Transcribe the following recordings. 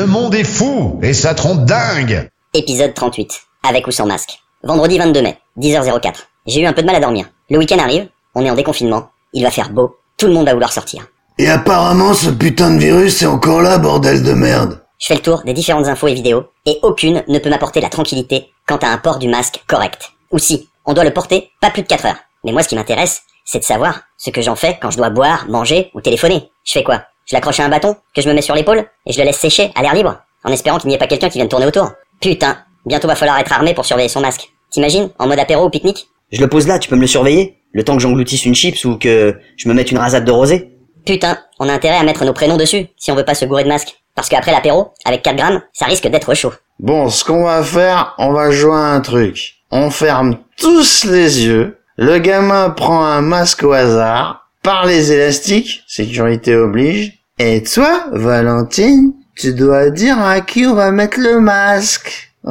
Le monde est fou et ça trompe dingue Épisode 38. Avec ou sans masque. Vendredi 22 mai, 10h04. J'ai eu un peu de mal à dormir. Le week-end arrive, on est en déconfinement, il va faire beau, tout le monde va vouloir sortir. Et apparemment, ce putain de virus est encore là, bordel de merde. Je fais le tour des différentes infos et vidéos, et aucune ne peut m'apporter la tranquillité quant à un port du masque correct. Ou si, on doit le porter pas plus de 4 heures. Mais moi ce qui m'intéresse, c'est de savoir ce que j'en fais quand je dois boire, manger ou téléphoner. Je fais quoi? Je l'accroche à un bâton que je me mets sur l'épaule et je le laisse sécher à l'air libre, en espérant qu'il n'y ait pas quelqu'un qui vienne tourner autour. Putain, bientôt va falloir être armé pour surveiller son masque. T'imagines En mode apéro ou pique-nique? Je le pose là, tu peux me le surveiller Le temps que j'engloutisse une chips ou que je me mette une rasade de rosée Putain, on a intérêt à mettre nos prénoms dessus, si on veut pas se gourer de masque. Parce qu'après l'apéro, avec 4 grammes, ça risque d'être chaud. Bon, ce qu'on va faire, on va jouer à un truc. On ferme tous les yeux. Le gamin prend un masque au hasard, par les élastiques, sécurité oblige. Et toi, Valentine, tu dois dire à qui on va mettre le masque.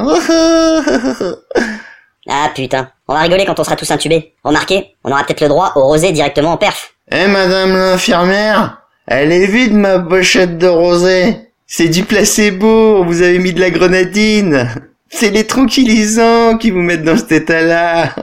Ah putain, on va rigoler quand on sera tous intubés. Remarquez, on aura peut-être le droit au rosé directement en perf. Eh madame l'infirmière, elle est vide ma pochette de rosé. C'est du placebo, vous avez mis de la grenadine. C'est les tranquillisants qui vous mettent dans cet état-là.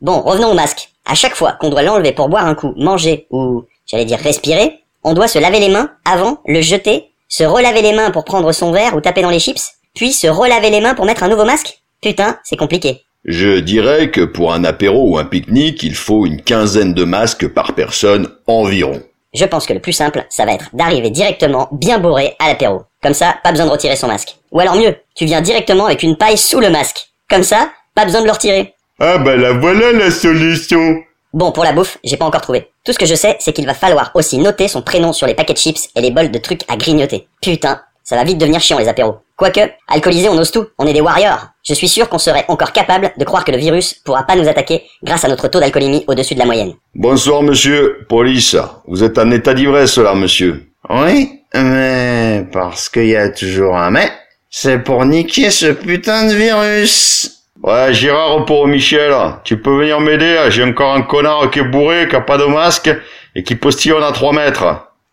Bon, revenons au masque. À chaque fois qu'on doit l'enlever pour boire un coup, manger ou, j'allais dire respirer, on doit se laver les mains avant, le jeter, se relaver les mains pour prendre son verre ou taper dans les chips, puis se relaver les mains pour mettre un nouveau masque. Putain, c'est compliqué. Je dirais que pour un apéro ou un pique-nique, il faut une quinzaine de masques par personne environ. Je pense que le plus simple, ça va être d'arriver directement bien bourré à l'apéro. Comme ça, pas besoin de retirer son masque. Ou alors mieux, tu viens directement avec une paille sous le masque. Comme ça, pas besoin de le retirer. Ah bah la voilà la solution Bon, pour la bouffe, j'ai pas encore trouvé. Tout ce que je sais, c'est qu'il va falloir aussi noter son prénom sur les paquets de chips et les bols de trucs à grignoter. Putain, ça va vite devenir chiant les apéros. Quoique, alcoolisé on ose tout, on est des warriors. Je suis sûr qu'on serait encore capable de croire que le virus pourra pas nous attaquer grâce à notre taux d'alcoolémie au-dessus de la moyenne. Bonsoir monsieur, police. Vous êtes en état d'ivresse là monsieur. Oui, mais parce qu'il y a toujours un mais, c'est pour niquer ce putain de virus. Ouais Gérard pour Michel, tu peux venir m'aider, j'ai encore un connard qui est bourré, qui a pas de masque et qui postillonne à 3 mètres.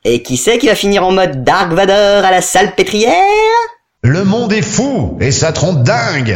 Et qui c'est qui va finir en mode Dark Vador à la salle pétrière Le monde est fou et ça trompe dingue